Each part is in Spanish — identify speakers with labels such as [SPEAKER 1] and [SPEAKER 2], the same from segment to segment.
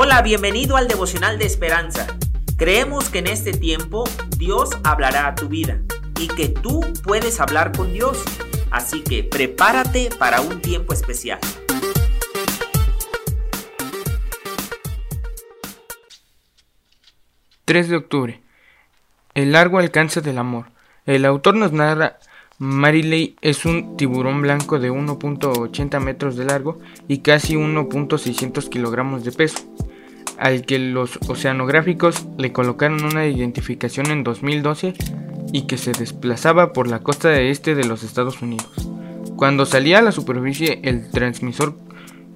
[SPEAKER 1] Hola, bienvenido al devocional de esperanza. Creemos que en este tiempo Dios hablará a tu vida y que tú puedes hablar con Dios. Así que prepárate para un tiempo especial.
[SPEAKER 2] ...3 de octubre... El largo alcance del amor. El autor nos narra Mariley es un tiburón blanco de 1.80 metros de largo y casi 1.600 kilogramos de peso al que los oceanográficos le colocaron una identificación en 2012 y que se desplazaba por la costa este de los Estados Unidos. Cuando salía a la superficie, el transmisor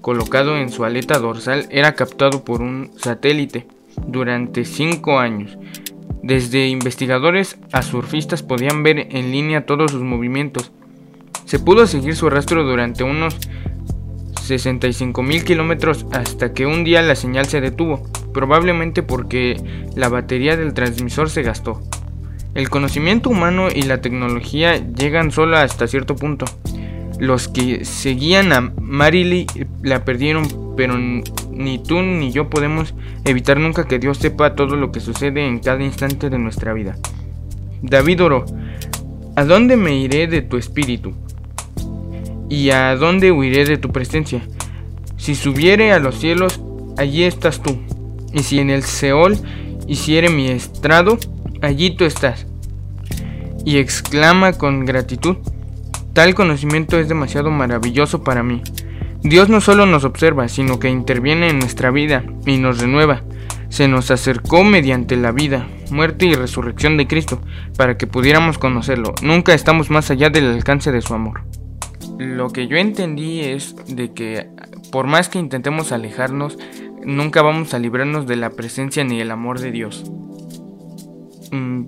[SPEAKER 2] colocado en su aleta dorsal era captado por un satélite durante 5 años. Desde investigadores a surfistas podían ver en línea todos sus movimientos. Se pudo seguir su rastro durante unos 65 mil kilómetros hasta que un día la señal se detuvo, probablemente porque la batería del transmisor se gastó. El conocimiento humano y la tecnología llegan solo hasta cierto punto. Los que seguían a Marily la perdieron, pero ni tú ni yo podemos evitar nunca que Dios sepa todo lo que sucede en cada instante de nuestra vida. David oró, ¿a dónde me iré de tu espíritu? ¿Y a dónde huiré de tu presencia? Si subiere a los cielos, allí estás tú. Y si en el Seol hiciere mi estrado, allí tú estás. Y exclama con gratitud, tal conocimiento es demasiado maravilloso para mí. Dios no solo nos observa, sino que interviene en nuestra vida y nos renueva. Se nos acercó mediante la vida, muerte y resurrección de Cristo, para que pudiéramos conocerlo. Nunca estamos más allá del alcance de su amor lo que yo entendí es de que por más que intentemos alejarnos, nunca vamos a librarnos de la presencia ni el amor de Dios. Mm,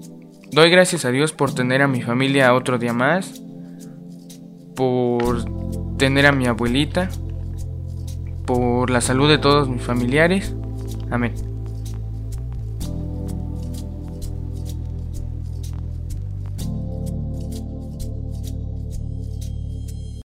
[SPEAKER 2] doy gracias a Dios por tener a mi familia otro día más, por tener a mi abuelita, por la salud de todos mis familiares. Amén.